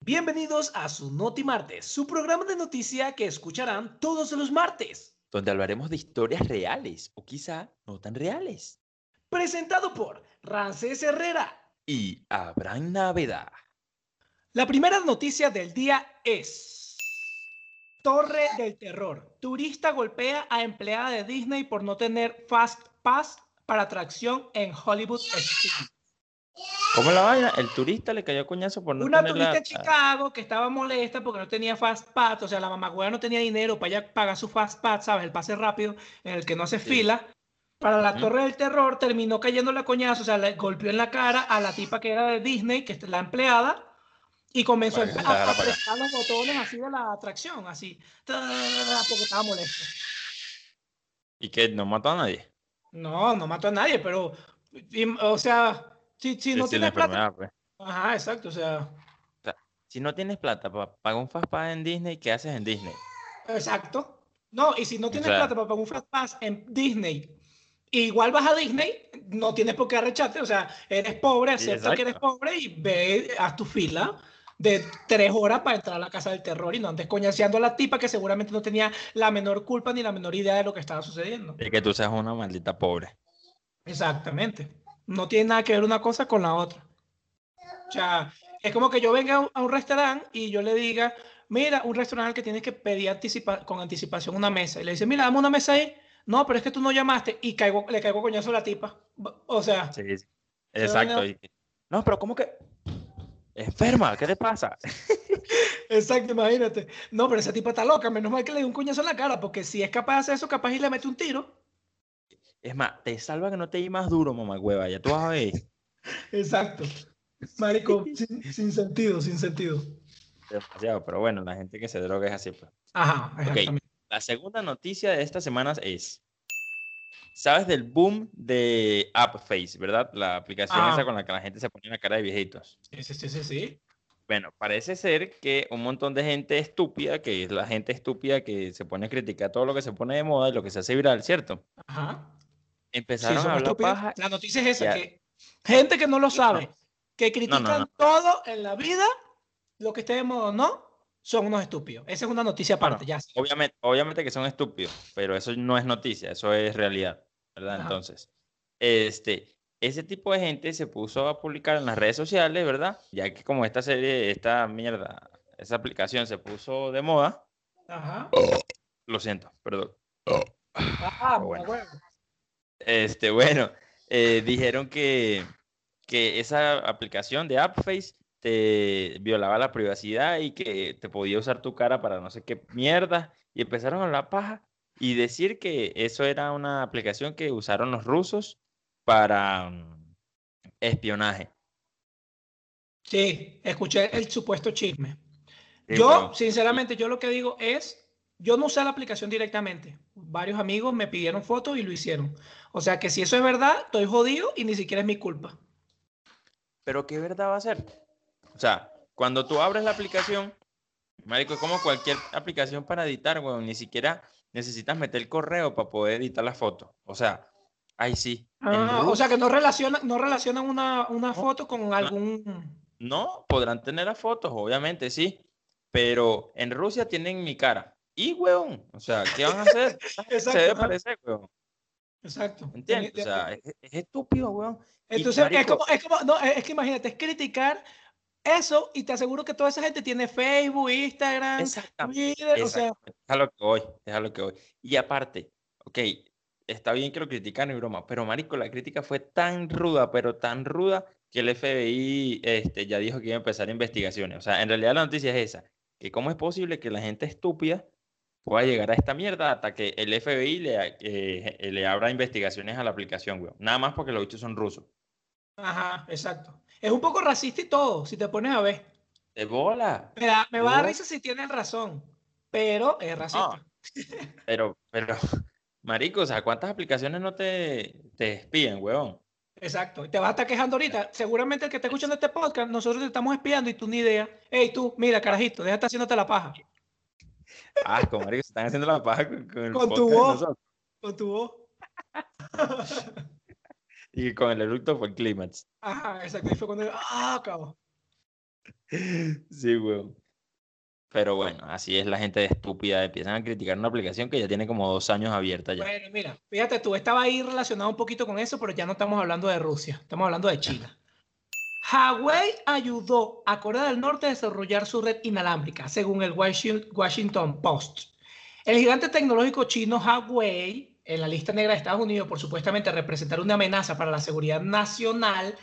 Bienvenidos a su Noti Martes, su programa de noticia que escucharán todos los martes. Donde hablaremos de historias reales o quizá no tan reales. Presentado por Rancés Herrera y Abraham Naveda. La primera noticia del día es... Torre del Terror. Turista golpea a empleada de Disney por no tener Fast Pass para atracción en Hollywood Studios. ¿Cómo la vaina? El turista le cayó coñazo por no Una tener turista la- en Chicago que estaba molesta porque no tenía Fast Pass, o sea, la mamagüera no tenía dinero para ella pagar su Fast Pass, ¿sabes? El pase rápido en el que no hace Sí. fila. Para la. Torre del Terror terminó cayendo la coñazo, o sea, le golpeó en la cara a la tipa que era de Disney, que es la empleada, y comenzó a, que a, a apretar los botones así de la atracción, así, porque estaba molesto. ¿Y que no mató a nadie? No, no mató a nadie, pero, y- o sea, si, no tienes plata. pues. Ajá, exacto, o sea, Si no tienes plata para pagar un fastpass en Disney, ¿qué haces en Disney? exacto. No, y si no tienes sea- plata para pagar un Fast Pass en Disney, igual vas a Disney, no tienes por qué arrecharte, o sea, eres pobre, acepta que eres pobre y ve, haz tu fila de tres horas para entrar a la casa del terror y no andes coñaseando a la tipa que seguramente no tenía la menor culpa ni la menor idea de lo que estaba sucediendo. De que tú seas una maldita pobre. Exactamente. No tiene nada que ver una cosa con la otra. O sea, es como que yo venga a un, a un restaurante y yo le diga, mira, un restaurante al que tienes que pedir anticipa- con anticipación una mesa. Y le dice, mira, dame una mesa ahí. No, pero es que tú no llamaste y caigo, le caigo coñazo a la tipa. O sea, Sí, sí. Exacto. y- No, pero ¿cómo que? Enferma, ¿qué te pasa? exacto, imagínate. No, pero esa tipa está loca. Menos mal que le dé un coñazo en la cara, porque si es capaz de hacer eso, capaz y le mete un tiro. Es más, te salva que no te di más duro, mamá hueva. Ya tú vas a ver. Exacto. Marico, sin, sin sentido, sin sentido. Demasiado, pero bueno, la gente que se droga es así. Pues. Ajá, exactamente. La segunda noticia de esta semana es, ¿sabes del boom de AppFace, verdad? La aplicación Ah. esa con la que la gente se pone la cara de viejitos. Sí, sí, sí, sí, sí. Bueno, parece ser que un montón de gente estúpida, que es la gente estúpida que se pone a criticar todo lo que se pone de moda y lo que se hace viral, ¿cierto? Ajá. Sí, Empezaron son a hablar paja. La noticia es esa, que gente que no lo sabe, que critican no, no. todo en la vida, lo que esté de moda o no, son unos estúpidos. Esa es una noticia Bueno, aparte, ya. Obviamente, obviamente que son estúpidos, pero eso no es noticia, eso es realidad, ¿verdad? Ajá. Entonces, este, ese tipo de gente se puso a publicar en las redes sociales, ¿verdad? Ya que como esta serie, esta mierda, esa aplicación se puso de moda, Ajá. lo siento, perdón. Ah, bueno. bueno. Este, bueno, eh, dijeron que, que esa aplicación de AppFace te violaba la privacidad y que te podía usar tu cara para no sé qué mierda. Y empezaron a hablar paja y decir que eso era una aplicación que usaron los rusos para mm, espionaje. Sí, escuché el supuesto chisme. Sí, yo, sinceramente, yo lo que digo es, yo no usé la aplicación directamente. Varios amigos me pidieron fotos y lo hicieron. O sea que si eso es verdad, estoy jodido y ni siquiera es mi culpa. Pero ¿qué verdad va a ser? O sea, cuando tú abres la aplicación, marico, es como cualquier aplicación para editar, weón, ni siquiera necesitas meter el correo para poder editar la foto. O sea, ahí sí. Ah, o sea que no relacionan, no relacionan una, una foto con algún... no podrán tener las fotos, obviamente, sí. Pero en Rusia tienen mi cara. Y, weón, o sea, ¿qué van a hacer? Se Exacto, debe ajá. parecer, weón. Exacto. ¿Entiendes? O sea, es, es estúpido, weón. Entonces, es como, es como, no, es que imagínate, es criticar eso y te aseguro que toda esa gente tiene Facebook, Instagram, Exactamente. Twitter, o sea, Exactamente. Es a lo que voy, es a lo que voy. Y aparte, ok, está bien que lo critican y broma, pero marico, la crítica fue tan ruda, pero tan ruda, que el FBI este, ya dijo que iba a empezar investigaciones. O sea, en realidad la noticia es esa, que cómo es posible que la gente estúpida pueda llegar a esta mierda hasta que el FBI le, eh, le abra investigaciones a la aplicación, weón. Nada más porque los bichos son rusos. Ajá, exacto. Es un poco racista y todo, si te pones a ver. De bola. Me, da- me va a dar risa si tienen razón, pero es racista. Pero, pero, marico, o sea, ¿cuántas aplicaciones no te, te espían, weón? Exacto. Y te vas a estar quejando ahorita. Seguramente el que está escuchando este podcast, nosotros te estamos espiando y tú ni idea. Ey, tú, mira, carajito, deja de estar haciéndote la paja. Ah, como marico, se están haciendo la paja con, con el Con tu voz. Con tu voz. Y con el eructo fue el clímax. Ajá, exacto. Y fue cuando ah, cabrón. Sí, weón. Pero bueno, así es la gente estúpida. Empiezan a criticar una aplicación que ya tiene como dos años abierta ya. Bueno, mira, fíjate tú, estaba ahí relacionado un poquito con eso, pero ya no estamos hablando de Rusia, estamos hablando de China. Huawei ayudó a Corea del Norte a desarrollar su red inalámbrica, según el Washi- Washington Post. El gigante tecnológico chino Huawei, en la lista negra de Estados Unidos por supuestamente representar una amenaza para la seguridad nacional,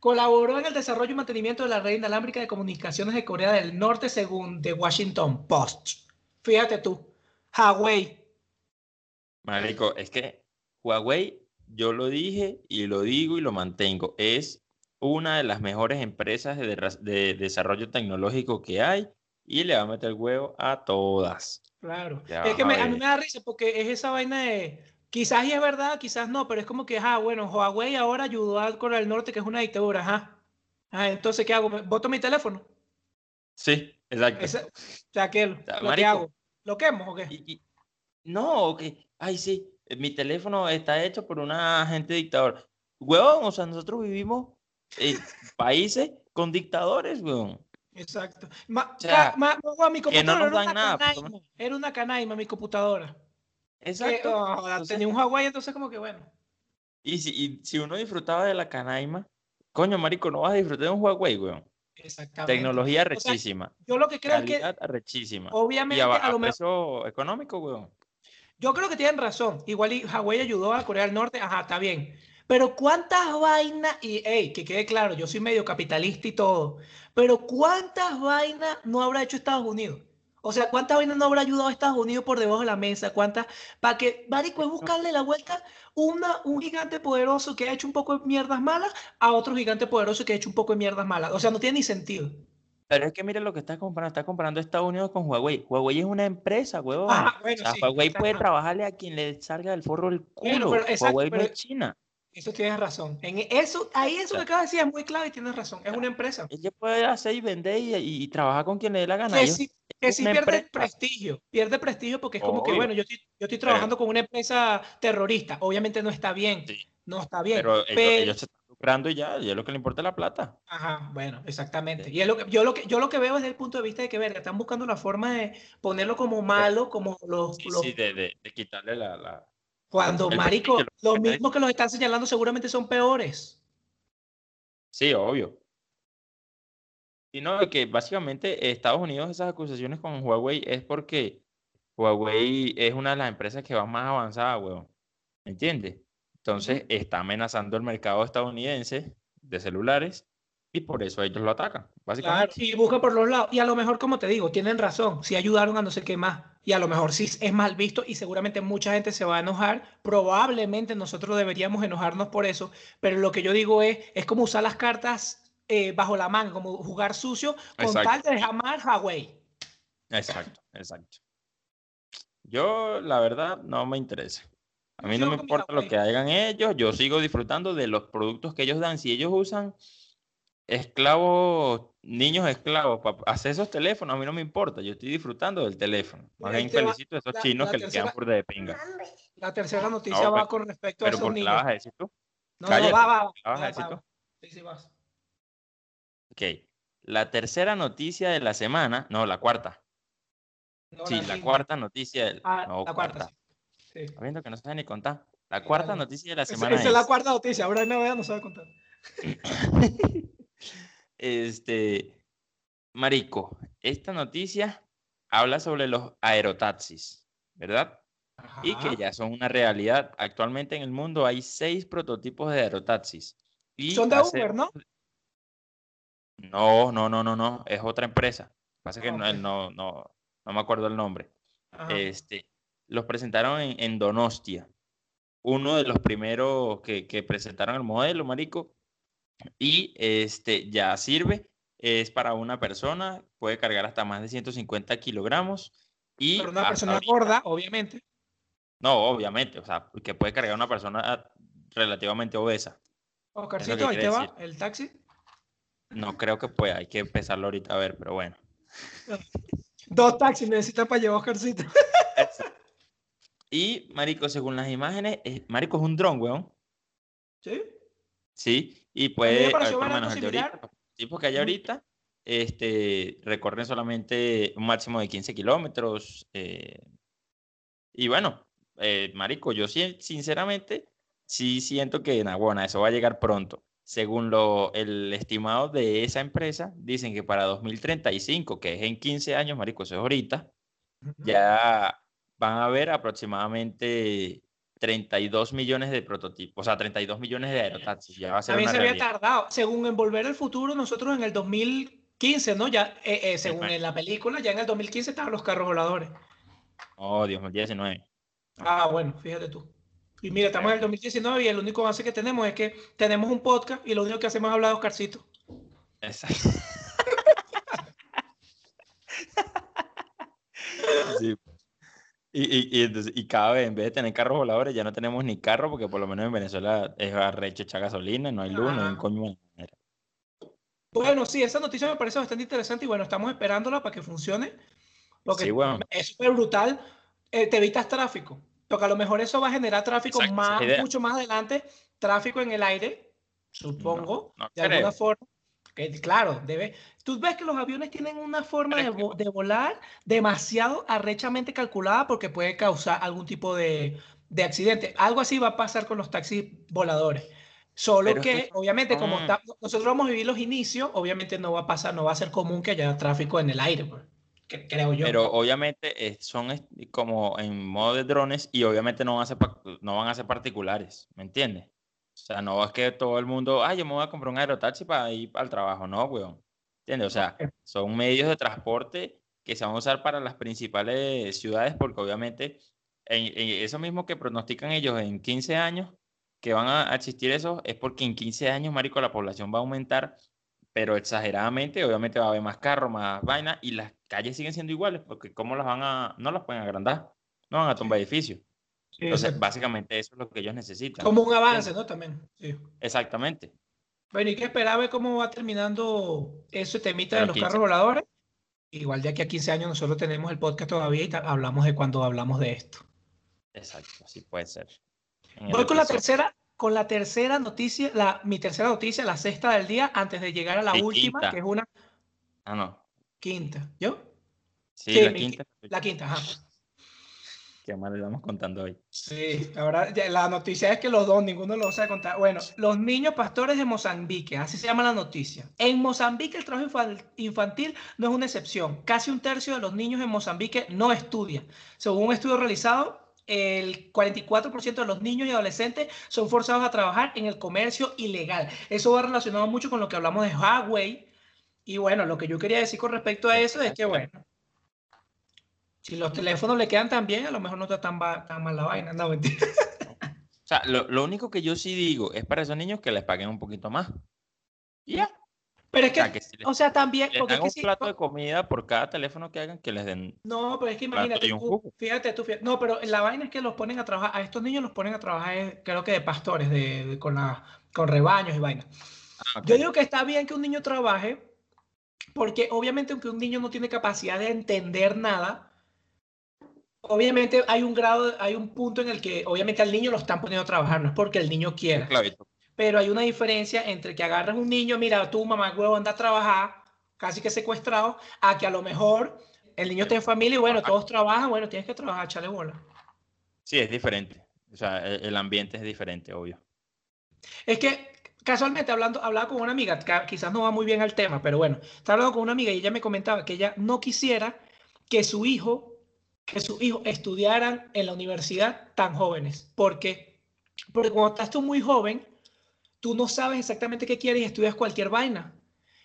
colaboró en el desarrollo y mantenimiento de la red inalámbrica de comunicaciones de Corea del Norte, según The Washington Post. Fíjate tú, Huawei. Marico, es que Huawei, yo lo dije y lo digo y lo mantengo, es una de las mejores empresas de, de desarrollo tecnológico que hay y le va a meter el huevo a todas. Claro. Ya es que vas me- a a mí me da risa porque es esa vaina de. Quizás y es verdad, quizás no, pero es como que, ah, bueno, Huawei ahora ayudó a Corea del Norte, que es una dictadura, ajá. Ah, entonces, ¿qué hago? ¿Me- ¿Voto mi teléfono? Sí, exacto. Ese- o sea, ¿qué, lo que marico. hago? ¿Lo quemo o qué? Y- y- no, que, ay, sí, eh, mi teléfono está hecho por una agente dictador. Huevón, o sea, nosotros vivimos en países con dictadores, huevón. Exacto. Ma- O sea, ma- ma- mi que no computadora nos era una nada, canaima, Era una canaima mi computadora. Que, Exacto. oh, Entonces- tenía un Huawei, entonces como que bueno. Y si, y si uno disfrutaba de la canaima, coño, marico, no vas a disfrutar de un Huawei, weón. Exactamente. Tecnología O sea, rechísima, Yo lo que creo es que, calidad arrechísima. obviamente, Y a, a a lo mejor. económico, weón. Yo creo que tienen razón. Igual y Hawái ayudó a Corea del Norte, ajá, está bien. Pero cuántas vainas, y hey, que quede claro, yo soy medio capitalista y todo, pero cuántas vainas no habrá hecho Estados Unidos. O sea, cuántas vainas no habrá ayudado a Estados Unidos por debajo de la mesa, cuántas, para que, marico, es buscarle la vuelta una, un gigante poderoso que ha hecho un poco de mierdas malas a otro gigante poderoso que ha hecho un poco de mierdas malas. O sea, no tiene ni sentido. Pero es que mira lo que está comparando, está comparando Estados Unidos con Huawei. Huawei es una empresa, huevón. Ah, o bueno, sea, sí, Huawei puede trabajarle a quien le salga del forro el Bueno, culo. pero exacto, Huawei no es China. Eso tienes razón. En eso, ahí eso que acabas de decir es muy clave y tienes razón. Es una empresa. Ella puede hacer y vender y, trabajar con quien le dé la gana. que Ellos- sí, que pierde empresa. prestigio, pierde prestigio porque es como que, bueno, yo estoy, yo estoy trabajando con una empresa terrorista, obviamente no está bien, Sí. no está bien, pero ellos, pero- ellos se están lucrando y ya, y es lo que le importa la plata. ajá, bueno, exactamente, y es lo que, yo, lo que, yo lo que veo desde el punto de vista de que, verga, están buscando la forma de ponerlo como malo, como los, Sí, los- sí, de, de- de quitarle la, la- cuando, el marico, lo los que te mismos que los están señalando seguramente son peores. Sí, obvio. Y no, que básicamente Estados Unidos esas acusaciones con Huawei es porque Huawei es una de las empresas que va más avanzada, weón. ¿Me entiendes? Entonces está amenazando el mercado estadounidense de celulares y por eso ellos lo atacan, Claro, básicamente. y busca por los lados. Y a lo mejor, como te digo, tienen razón. Si ayudaron a no sé qué más. Y a lo mejor sí es mal visto y seguramente mucha gente se va a enojar. Probablemente nosotros deberíamos enojarnos por eso. Pero lo que yo digo es, es como usar las cartas eh, bajo la manga, como jugar sucio con Exacto. tal de jamás Huawei. Exacto, exacto. Yo, la verdad, no me interesa. A mí no me importa lo que hagan ellos, yo sigo disfrutando de los productos que ellos dan. Si ellos usan esclavos, niños esclavos para hacer esos teléfonos, a mí no me importa, yo estoy disfrutando del teléfono. Más bien felicito a esos la- chinos la que le quedan tercera- por de pinga. La tercera noticia No, va pero- con respecto a Pero esos ¿por qué la niños. vas a decir tú? No, Cállate, no, va, va. ¿la vas a va, decir va, tú? va. Sí, sí, vas. Ok. La tercera noticia de la semana, no, la cuarta. No, Sí, la cuarta noticia del... Ah, no, la cuarta. sí. Sí. Está viendo que no sabe ni contar. La cuarta noticia de la Esa, semana esa es la es- cuarta noticia. Ahora no vea, no sabe contar. Este, Marico, esta noticia habla sobre los aerotaxis, ¿verdad? Y que ya son una realidad. Actualmente en el mundo hay seis prototipos de aerotaxis. Y Son de hace- Uber, ¿no? No, no, no, no, no. Es otra empresa. Pasa que Ah, no, no, no, no me acuerdo el nombre. Ajá. Este, los presentaron en, en Donostia. Uno de los primeros que, que presentaron el modelo, marico. Y este ya sirve. Es para una persona, puede cargar hasta más de 150 kilogramos. Y Pero una persona ahorita- gorda, obviamente. No, obviamente, o sea, que puede cargar una persona relativamente obesa. Oscarcito, ahí te va el taxi. No creo que pueda, hay que empezarlo ahorita a ver, pero bueno. Dos taxis necesitas para llevar Oscarcito. y, Marico, según las imágenes, Marico es un dron, weón. ¿Sí? Sí, y puede, por menos el de ahorita, tipo que hay ahorita, este, recorren solamente un máximo de 15 kilómetros. Eh, y bueno, eh, Marico, yo sinceramente sí siento que, bueno, eso va a llegar pronto. Según lo, el estimado de esa empresa, dicen que para 2035, que es en 15 años, Marico, eso es ahorita, ya van a haber aproximadamente 32 millones de prototipos, o sea, 32 millones de aerotaxis. Ya va a ser se había tardado. Según en Volver al Futuro, nosotros en el 2015, ¿no? Ya, eh, eh, según en la película, ya en el 2015 estaban los carros voladores. Oh, Dios, 2019. Ah, bueno, fíjate tú. Y mira, estamos en el 2019 y el único avance que tenemos es que tenemos un podcast y lo único que hacemos es hablar de Oscarcito. Exacto. sí. Y, y, entonces, y cada vez, en vez de tener carros voladores, ya no tenemos ni carro, porque por lo menos en Venezuela es arrecho echar gasolina, no hay luz, no hay un coño. Bueno, sí, esa noticia me parece bastante interesante y bueno, estamos esperándola para que funcione. Porque sí, bueno. es súper brutal. Eh, te evitas tráfico. Porque a lo mejor eso va a generar tráfico más, mucho más adelante, tráfico en el aire, supongo, de alguna forma. Que, claro, debe. Tú ves que los aviones tienen una forma de, de, volar demasiado arrechamente calculada porque puede causar algún tipo de, de, accidente. Algo así va a pasar con los taxis voladores. Solo que, obviamente, como nosotros vamos a vivir los inicios, obviamente no va a pasar, no va a ser común que haya tráfico en el aire. Pues creo yo. Pero obviamente eh, son como en modo de drones y obviamente no van a ser, no van a ser particulares, ¿me entiendes? O sea, no es que todo el mundo, ay, yo me voy a comprar un aerotaxi para ir al trabajo, no, weón. ¿Entiendes? O sea, son medios de transporte que se van a usar para las principales ciudades porque obviamente en, eso mismo que pronostican ellos en 15 años que van a existir eso es porque en 15 años, marico, la población va a aumentar pero exageradamente, obviamente va a haber más carros, más vaina, y las calles siguen siendo iguales, porque ¿cómo las van a, no las pueden agrandar? No van a tumbar edificios. Entonces, básicamente eso es lo que ellos necesitan. Como un avance, ¿no? También. Sí. Exactamente. Bueno, ¿y qué esperaba cómo va terminando ese temita de los carros voladores? Igual de aquí a 15 años nosotros tenemos el podcast todavía y hablamos de cuando hablamos de esto. Exacto, así puede ser. Voy con la tercera, con la tercera noticia, la, mi tercera noticia, la sexta del día, antes de llegar a la última, que es una. Ah, no. Quinta. ¿Yo? Sí, la quinta. La quinta, ajá. Qué mal le estamos contando hoy. Sí, ahora la noticia es que los dos, ninguno lo sabe contar. Bueno, los niños pastores de Mozambique, así se llama la noticia. En Mozambique el trabajo infantil no es una excepción. Casi un tercio de los niños en Mozambique no estudia. Según un estudio realizado el 44% de los niños y adolescentes son forzados a trabajar en el comercio ilegal. Eso va relacionado mucho con lo que hablamos de Huawei. Y bueno, lo que yo quería decir con respecto a eso es que, bueno, si los teléfonos le quedan tan bien, a lo mejor no está tan, tan mal la vaina. No, mentira. O sea, lo, lo, único que yo sí digo es para esos niños que les paguen un poquito más. ya. Pero es que, o sea, también. porque es que un plato de comida por cada teléfono que hagan que les den. No, pero es que imagínate, fíjate tú, no, pero la vaina es que los ponen a trabajar, a estos niños los ponen a trabajar, eh, creo que de pastores, de, con, la, con rebaños y vainas. Ah, Yo digo que está bien que un niño trabaje, porque obviamente, aunque un niño no tiene capacidad de entender nada, obviamente hay un grado, hay un punto en el que obviamente al niño lo están poniendo a trabajar, no es porque el niño quiera pero hay una diferencia entre que agarras un niño, mira, tú mamá huevo anda a trabajar, casi que secuestrado, a que a lo mejor el niño está en familia y bueno, todos trabajan, bueno, tienes que trabajar, echarle bola. Sí, es diferente. O sea, el ambiente es diferente, obvio. Es que casualmente hablando, hablaba con una amiga, quizás no va muy bien al tema, pero bueno, estaba hablando con una amiga y ella me comentaba que ella no quisiera que su hijo, que su hijo estudiaran en la universidad tan jóvenes. ¿Por qué? Porque cuando estás tú muy joven, tú no sabes exactamente qué quieres y estudias cualquier vaina.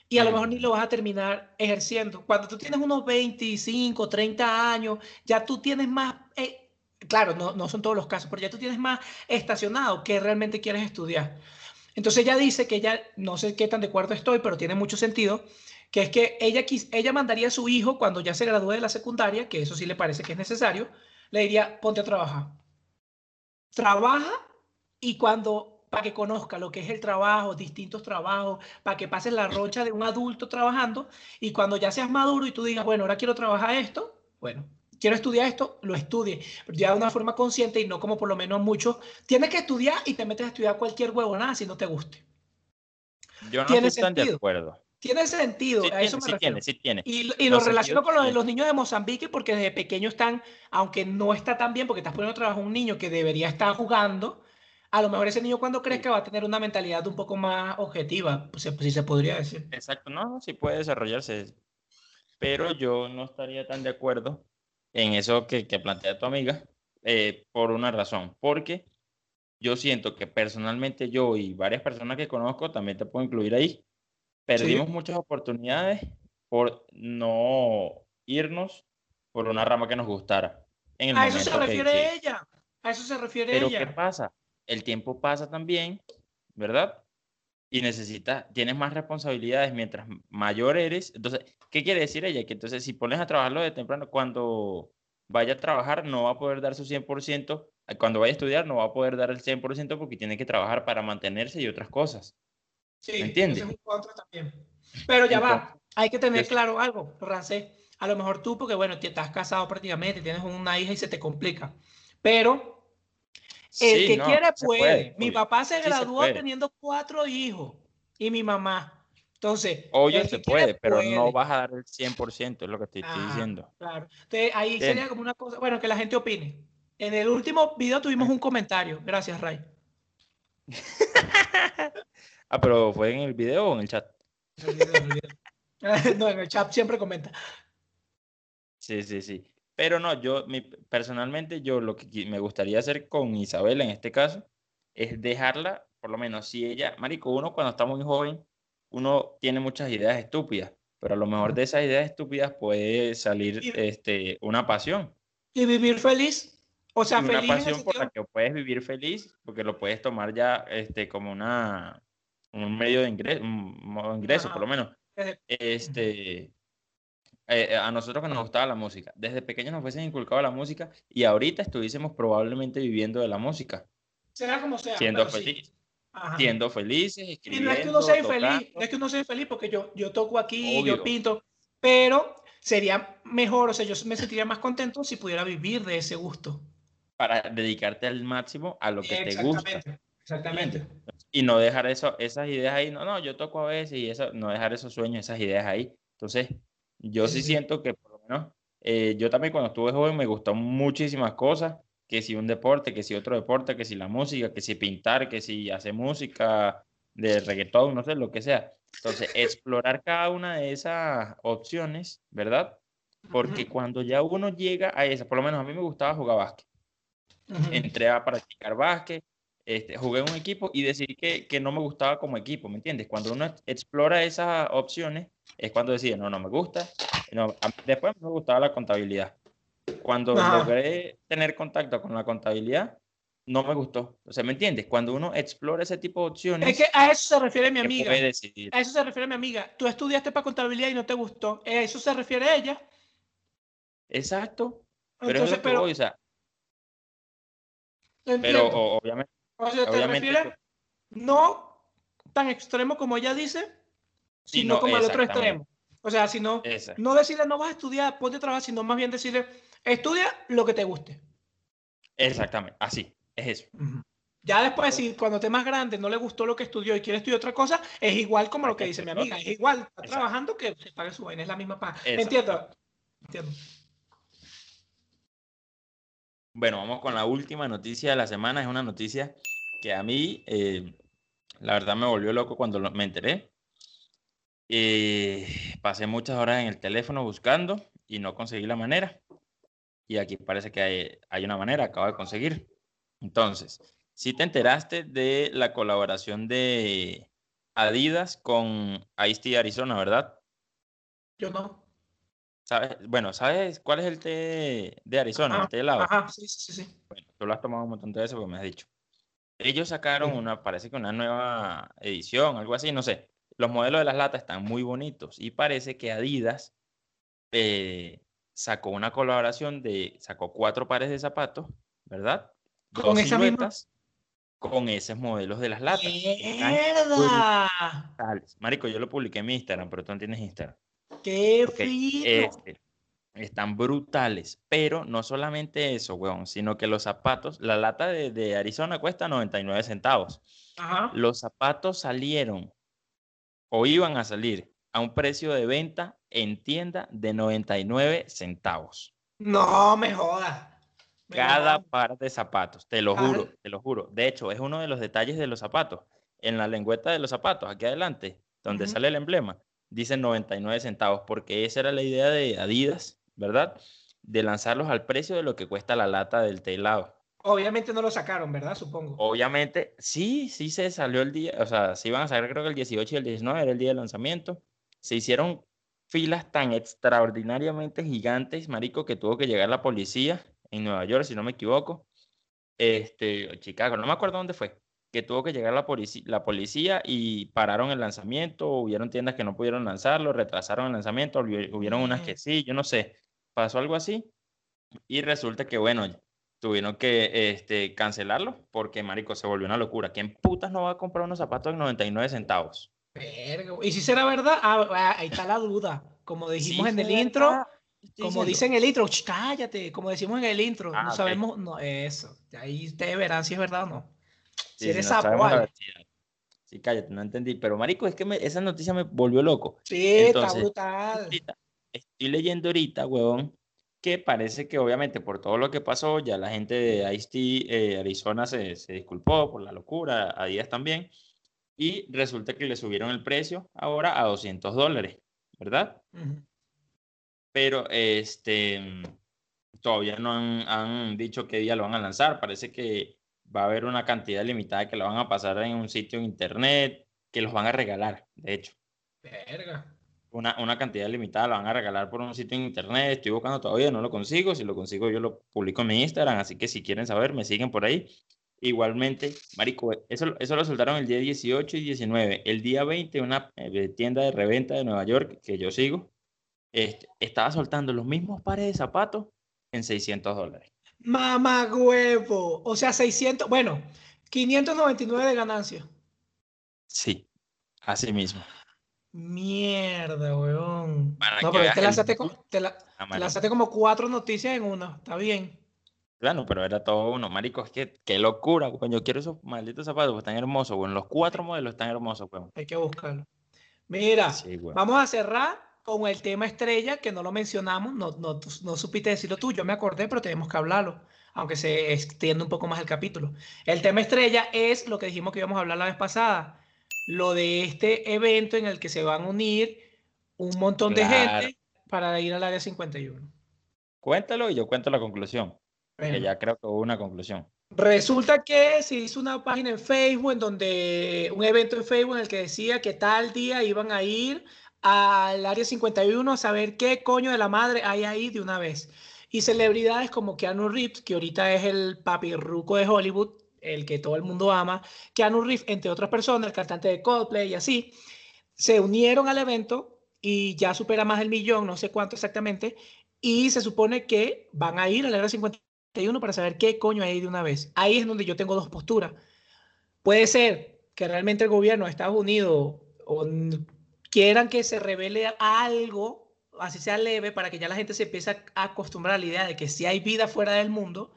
Y a lo mejor ni lo vas a terminar ejerciendo. Cuando tú tienes unos 25, 30 años, ya tú tienes más, eh, claro, no, no son todos los casos, pero ya tú tienes más estacionado que realmente quieres estudiar. Entonces ella dice que ella, no sé qué tan de acuerdo estoy, pero tiene mucho sentido, que es que ella, ella mandaría a su hijo cuando ya se gradúe de la secundaria, que eso sí le parece que es necesario, le diría, ponte a trabajar. Trabaja y cuando para que conozca lo que es el trabajo, distintos trabajos, para que pases la rocha de un adulto trabajando y cuando ya seas maduro y tú digas, bueno, ahora quiero trabajar esto, bueno, quiero estudiar esto, lo estudie, ya de una forma consciente y no como por lo menos muchos, tienes que estudiar y te metes a estudiar cualquier huevo, nada, si no te guste. Yo no estoy tan de acuerdo. Tiene sentido, a eso me sí refiero. Tiene, sí tiene. Y, y lo relaciono con lo de los niños de Mozambique porque desde pequeños están, aunque no está tan bien porque estás poniendo trabajo a un niño que debería estar jugando, a lo mejor ese niño cuando crezca va a tener una mentalidad un poco más objetiva, pues, si se podría decir. Exacto, no, sí puede desarrollarse, pero yo no estaría tan de acuerdo en eso que, que plantea tu amiga eh, por una razón, porque yo siento que personalmente yo y varias personas que conozco, también te puedo incluir ahí, perdimos muchas oportunidades por no irnos por una rama que nos gustara. a eso se refiere ella. A eso se refiere ella. Pero ¿qué pasa? el tiempo pasa también, ¿verdad? Y necesitas, tienes más responsabilidades mientras mayor eres. Entonces, ¿qué quiere decir ella? Que entonces si pones a trabajarlo de temprano, cuando vaya a trabajar no va a poder dar su 100%, eh, cuando vaya a estudiar no va a poder dar el 100% porque tiene que trabajar para mantenerse y otras cosas. Sí, ¿Me entiendes? también. Pero ya va, hay que tener claro algo, Rancé. A lo mejor tú, porque bueno, estás casado prácticamente, tienes una hija y se te complica. Pero el que quiere puede. Mi papá se graduó teniendo cuatro hijos y mi mamá. Entonces, oye, se puede, pero no vas a dar el 100%, es lo que te estoy diciendo. Claro. Entonces, ahí sería como una cosa, bueno, que la gente opine. En el último video tuvimos un comentario. Gracias, Ray. ah, pero ¿fue en el video o en el chat? no, en el chat siempre comenta. Sí, sí, sí. Pero no, yo mi, personalmente yo lo que me gustaría hacer con Isabela en este caso es dejarla, por lo menos si ella, marico, uno cuando está muy joven, uno tiene muchas ideas estúpidas, pero a lo mejor de esas ideas estúpidas puede salir este, una pasión. Y vivir feliz. O sea, una pasión por la que puedes vivir feliz, porque lo puedes tomar ya este, como una, un medio de ingreso, un ingreso por lo menos. Este, eh, a nosotros que nos gustaba la música. Desde pequeños nos hubiesen inculcado la música y ahorita estuviésemos probablemente viviendo de la música. Sea como sea. Siendo felices. Siendo felices, escribiendo, Y no es que uno sea feliz, no es que uno sea feliz porque yo, yo toco aquí, yo pinto, pero sería mejor, o sea, yo me sentiría más contento si pudiera vivir de ese gusto. Para dedicarte al máximo a lo que te gusta. Exactamente. Y no dejar eso, esas ideas ahí, no, no, yo toco a veces y eso, no dejar esos sueños, esas ideas ahí. Entonces, yo sí, siento que por lo menos eh, yo también cuando estuve joven me gustó muchísimas cosas, que si un deporte, que si otro deporte, que si la música, que si pintar, que si hacer música de reggaetón, no sé, lo que sea. Entonces, explorar cada una de esas opciones, ¿verdad? Porque cuando ya uno llega a esa, por lo menos a mí me gustaba jugar básquet. Entré a practicar básquet, este, jugué en un equipo y decidí que, que, no me gustaba como equipo, ¿me entiendes? Cuando uno explora esas opciones, es cuando decía, no, no me gusta. No, después me gustaba la contabilidad. Cuando logré tener contacto con la contabilidad, no me gustó. O sea, ¿me entiendes? Cuando uno explora ese tipo de opciones. Es que a eso se refiere mi amiga. A eso se refiere mi amiga. Tú estudiaste para contabilidad y no te gustó. A eso se refiere ella. Exacto. Pero Entonces, es pero, o sea, pero obviamente. O sea, te refiere no tan extremo como ella dice, sino como el otro extremo. O sea, si no, decirle no vas a estudiar, ponte a trabajar, sino más bien decirle estudia lo que te guste. Exactamente, así, es eso. Ya después, si cuando estés más grande no le gustó lo que estudió y quiere estudiar otra cosa, es igual como lo que dice mi amiga, es igual, está trabajando que se pague su vaina, es la misma paga. Entiendo. Entiendo. Bueno, vamos con la última noticia de la semana. Es una noticia que a mí, eh, la verdad, me volvió loco cuando me enteré. Eh, pasé muchas horas en el teléfono buscando y no conseguí la manera. Y aquí parece que hay, una manera, acabo de conseguir. Entonces, si te enteraste de la colaboración de Adidas con Ice Arizona, ¿verdad? Yo no. ¿Sabes? Bueno, ¿sabes cuál es el té de Arizona? el té helado. Ajá, sí, sí, sí. Bueno, tú lo has tomado un montón de veces porque me has dicho. Ellos sacaron una, parece que una nueva edición, algo así, no sé. Los modelos de las latas están muy bonitos y parece que Adidas eh, sacó una colaboración de, sacó cuatro pares de zapatos, ¿verdad? Con esa misma, con esos modelos de las latas. ¡Mierda! Marico, yo lo publiqué en mi Instagram, pero tú no tienes Instagram. ¡Qué fino! Este, están brutales, pero no solamente eso, weón, sino que los zapatos, la lata de, Arizona cuesta 99 centavos. Los zapatos salieron o iban a salir a un precio de venta en tienda de 99 centavos. No me jodas. Cada par de zapatos, te lo juro, te lo juro. De hecho, es uno de los detalles de los zapatos. En la lengüeta de los zapatos, aquí adelante, donde sale el emblema, dice 99 centavos, porque esa era la idea de Adidas, ¿verdad? De lanzarlos al precio de lo que cuesta la lata del telado. Obviamente no lo sacaron, ¿verdad? Supongo. Obviamente, sí, sí se salió el día, o sea, se iban a sacar creo que el 18 y el 19 era el día de lanzamiento. Se hicieron filas tan extraordinariamente gigantes, marico, que tuvo que llegar la policía en Nueva York, si no me equivoco, este, Chicago, no me acuerdo dónde fue, que tuvo que llegar la policía, la policía y pararon el lanzamiento, hubieron tiendas que no pudieron lanzarlo, retrasaron el lanzamiento, hubieron unas que sí, yo no sé, pasó algo así y resulta que, bueno, tuvieron que este, cancelarlo porque, marico, se volvió una locura. ¿Quién putas no va a comprar unos zapatos en 99 centavos? Y si será verdad, ah, ah, ahí está la duda. Como dijimos en el intro, como dicen en el intro, cállate, como decimos en el intro, no ah, sabemos, no, eso, ahí ustedes verán si es verdad o no. si eres si Sí, cállate, no entendí, pero marico, es que esa noticia me volvió loco. Sí, está brutal. Estoy leyendo ahorita, huevón, que parece que obviamente por todo lo que pasó, ya la gente de Ice-T eh, Arizona se, se, disculpó por la locura, a Díaz también, y resulta que le subieron el precio ahora a 200 dólares, ¿verdad? pero este, todavía no han, dicho qué día lo van a lanzar. Parece que va a haber una cantidad limitada que lo van a pasar en un sitio en internet, que los van a regalar, de hecho. Verga. Una, una cantidad limitada la van a regalar por un sitio en internet. Estoy buscando todavía, no lo consigo. Si lo consigo, yo lo publico en mi Instagram. Así que si quieren saber, me siguen por ahí. Igualmente, Marico, eso, eso lo soltaron el día 18 y 19. El día 20, una eh, tienda de reventa de Nueva York que yo sigo, este, estaba soltando los mismos pares de zapatos en 600 dólares. Mamá huevo. O sea, 600, bueno, 599 de ganancia. Sí, así mismo. Mierda, weón. no, pero te lanzaste, como, te, lanzaste como cuatro noticias en una. Está bien. Claro, pero era todo uno. Marico, es que qué locura, weón. Yo quiero esos malditos zapatos, están hermosos, weón. Los cuatro modelos están hermosos, weón. Hay que buscarlo. Mira, vamos a cerrar con el tema estrella, que no lo mencionamos, no, no, no supiste decirlo tú, yo me acordé, pero tenemos que hablarlo, aunque se extiende un poco más el capítulo. El tema estrella es lo que dijimos que íbamos a hablar la vez pasada, lo de este evento en el que se van a unir un montón de gente para ir al área 51. Cuéntalo y yo cuento la conclusión, que ya creo que hubo una conclusión. Resulta que se hizo una página en Facebook en donde un evento en Facebook en el que decía que tal día iban a ir al área 51 a saber qué coño de la madre hay ahí de una vez. Y celebridades como Keanu Reeves, que ahorita es el papi ruco de Hollywood, el que todo el mundo ama, Keanu Reeves, entre otras personas, el cantante de Coldplay y así, se unieron al evento y ya supera más del millón, no sé cuánto exactamente, y se supone que van a ir al área 51 para saber qué coño hay de una vez. Ahí es donde yo tengo dos posturas. Puede ser que realmente el gobierno de Estados Unidos quieran que se revele algo, así sea leve, para que ya la gente se empiece a acostumbrar a la idea de que si hay vida fuera del mundo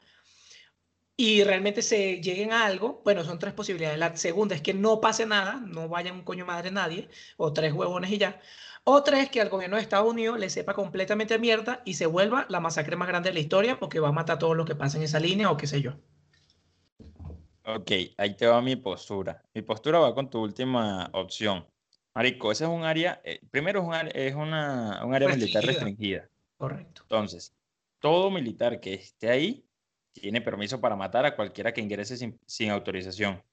y realmente se lleguen a algo, bueno, son tres posibilidades. La segunda es que no pase nada, no vaya un coño madre nadie, o tres huevones y ya. Otra es que al gobierno de Estados Unidos le sepa completamente mierda y se vuelva la masacre más grande de la historia porque va a matar a todos los que pasen en esa línea o qué sé yo. Ok, ahí te va mi postura. Mi postura va con tu última opción. Marico, ese es un área, eh, primero es, un, es una, un área militar restringida. Correcto. Entonces, todo militar que esté ahí tiene permiso para matar a cualquiera que ingrese sin, autorización.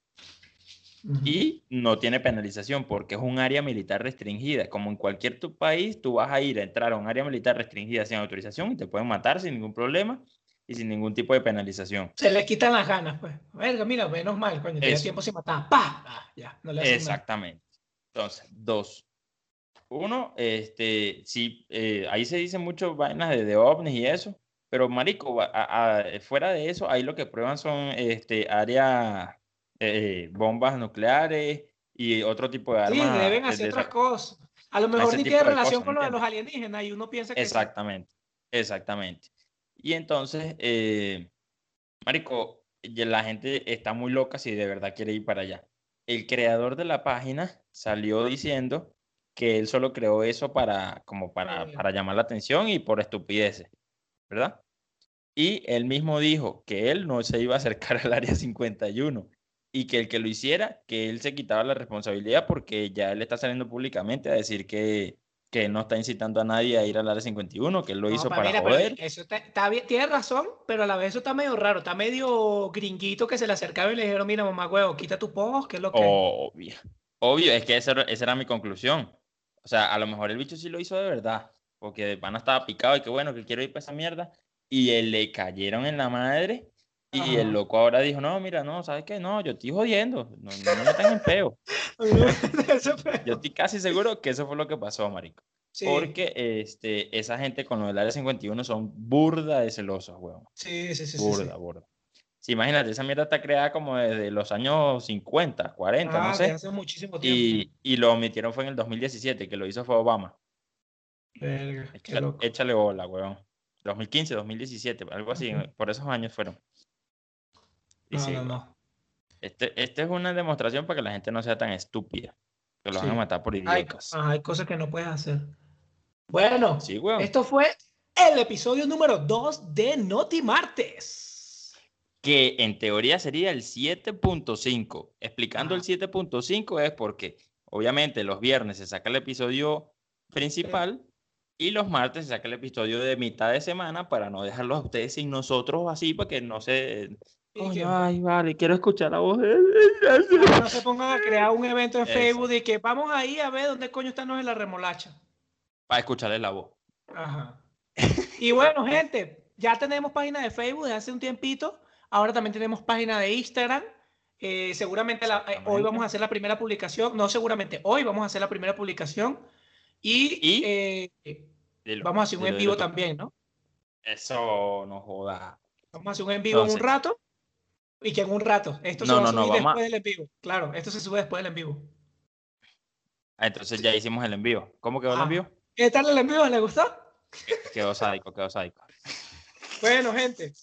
Y no tiene penalización porque es un área militar restringida. Como en cualquier tu país, tú vas a ir a entrar a un área militar restringida sin autorización y te pueden matar sin ningún problema y sin ningún tipo de penalización. Se le quitan las ganas, pues. Verga, mira, menos mal, cuando tiene tiempo sin matar. ¡Pah! Ah, ya, no le Exactamente. Entonces, dos. Uno, este, sí, eh, ahí se dicen muchas vainas de, de, ovnis y eso, pero marico, fuera de eso, ahí lo que prueban son este, áreas eh, bombas nucleares y otro tipo de armas. Sí, deben de- hacer de otras cosas. A lo mejor ni tiene relación cosas, con lo de los alienígenas y uno piensa que sí. Exactamente, exactamente. Y entonces, eh, Marico, la gente está muy loca si de verdad quiere ir para allá. El creador de la página salió diciendo que él solo creó eso para, como para, para llamar la atención y por estupideces, ¿verdad? Y él mismo dijo que él no se iba a acercar al área 51 y que el que lo hiciera, que él se quitaba la responsabilidad porque ya él está saliendo públicamente a decir que, que no está incitando a nadie a ir al área 51, que él lo No, hizo pa, para mira, joder. eso está, está bien, tiene razón, pero a la vez eso está medio raro, está medio gringuito que se le acercaba y le dijeron, mira, mamá huevo, quita tu post, que es lo que... Obvio. Obvio, es que esa era, esa era mi conclusión. O sea, a lo mejor el bicho sí lo hizo de verdad, porque de pana estaba picado y que bueno, que quiero ir para esa mierda. Y él le cayeron en la madre. Y Ajá. el loco ahora dijo, no, mira, no, ¿sabes qué? No, yo estoy jodiendo. No, no me metan en peo. Yo estoy casi seguro que eso fue lo que pasó, marico. Sí, Porque este, esa gente con lo del área 51 son burda de celosos, weón. sí, sí, sí. Burda, burda. Sí, imagínate, esa mierda está creada como desde los años 50, 40, Ah, no de sé. hace muchísimo tiempo. Y, y lo omitieron fue en el 2017, que lo hizo fue Obama. Verga, Échale, échale bola, weón. 2015, 2017, algo así, Ujú. por esos años fueron. Y No, sí, no, no. Este, este es una demostración para que la gente no sea tan estúpida. Que los van a Sí. matar por Hay, idiotas. ajá, hay cosas que no puedes hacer. Bueno, Sí, weón. esto fue el episodio número 2 de Noti Martes. que en teoría sería el 7.5. Explicando el Ajá. 7.5 es porque obviamente los viernes se saca el episodio principal y los martes se saca el episodio de mitad de semana para no dejarlos a ustedes sin nosotros así, para que no se... Y Coño, que- ay, vale, quiero escuchar la voz de... no se pongan a crear un evento en Eso. Facebook de que vamos ahí a ver dónde coño están los de la remolacha. Para escucharle la voz. Ajá. Y bueno, gente, ya tenemos página de Facebook desde hace un tiempito. Ahora también tenemos página de Instagram. Eh, seguramente la- eh, hoy vamos a hacer la primera publicación. No, seguramente hoy vamos a hacer la primera publicación. Y, ¿Y? eh, vamos a hacer un en vivo también, ¿no? Eso no joda. Vamos a hacer un en vivo en un rato. Y que en un rato. Esto se No, va a no, no, subir a- después del en vivo. Claro, esto se sube después del en vivo. Ah, Entonces ya hicimos el envío. ¿Cómo quedó el Ah. envío? ¿Qué tal el en vivo? ¿Les gustó? Quedó sádico, quedó sádico. Bueno, gente,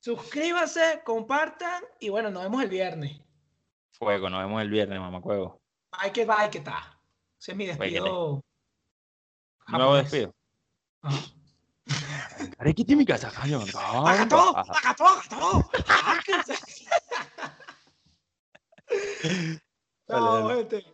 suscríbanse, compartan y bueno, nos vemos el viernes. Fuego, nos vemos el viernes, mamacuevo. Bye que bye que está. Ese es mi despido. Nuevo despido. Ajá. Arequiti mi casa, cañón. ¡Agató! ¡Agató! ¡Agató! ¡Sáquense! Dale, Chao, gente.